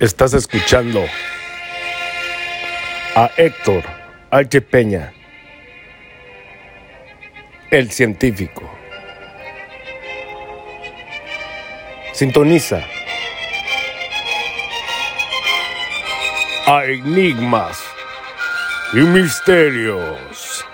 Estás escuchando a Héctor H. Peña, el científico. Sintoniza a enigmas y misterios.